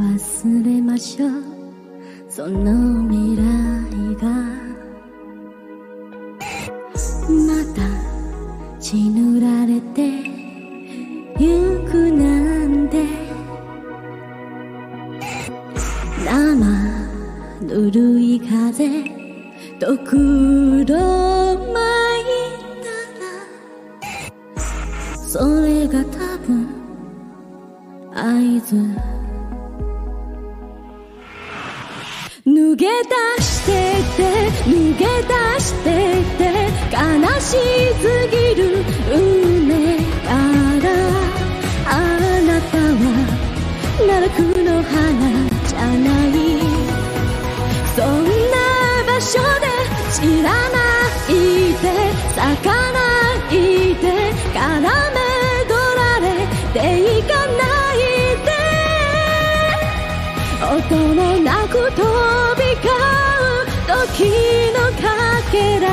忘れましょう。その未来が。また血塗られてゆくなんて。生ぬるい風と黒舞ったら。それが多分合図。脱げ出してて脱げ出してて悲しすぎる運命からあなたは奈落の花じゃない。そんな場所で知らないで咲かないで絡め取られていかないで。音もなく飛び交う時のかけら。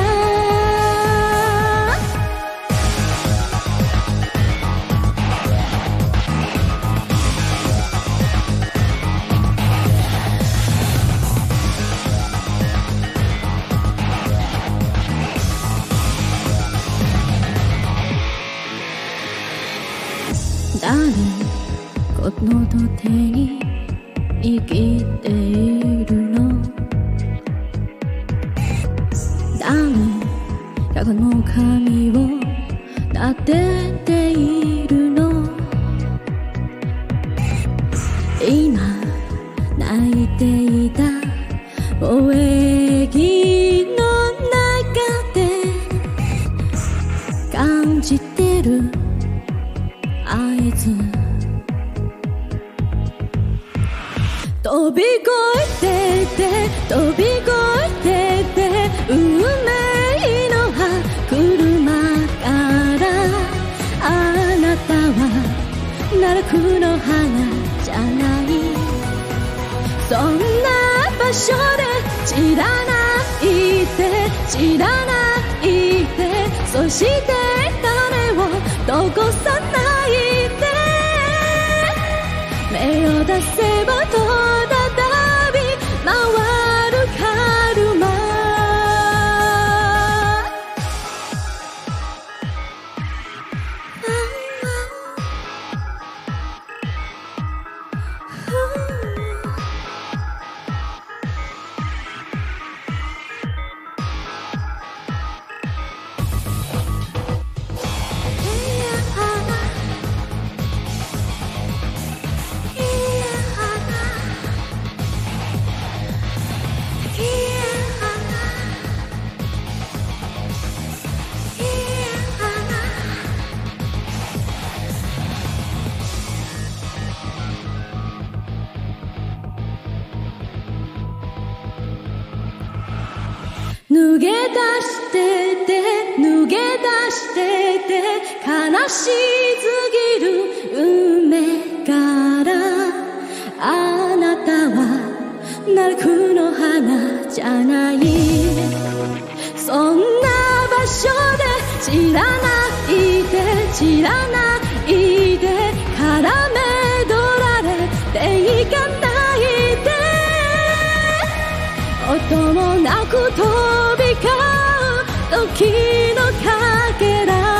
誰この土手に生きているの。誰かこの髪を撫でているの。今泣いていた萌え木の中で感じてる。合図飛び越えてて飛び越えてて運命の歯車からあなたは奈落の花じゃないそんな場所で知らない。で知らない。でそして誰をどこさないで目を出せばと脱げ出してて脱げ出してて悲しすぎる運命からあなたは奈落の花じゃない。そんな場所で知らないで知らないともなく飛び交う時のかけら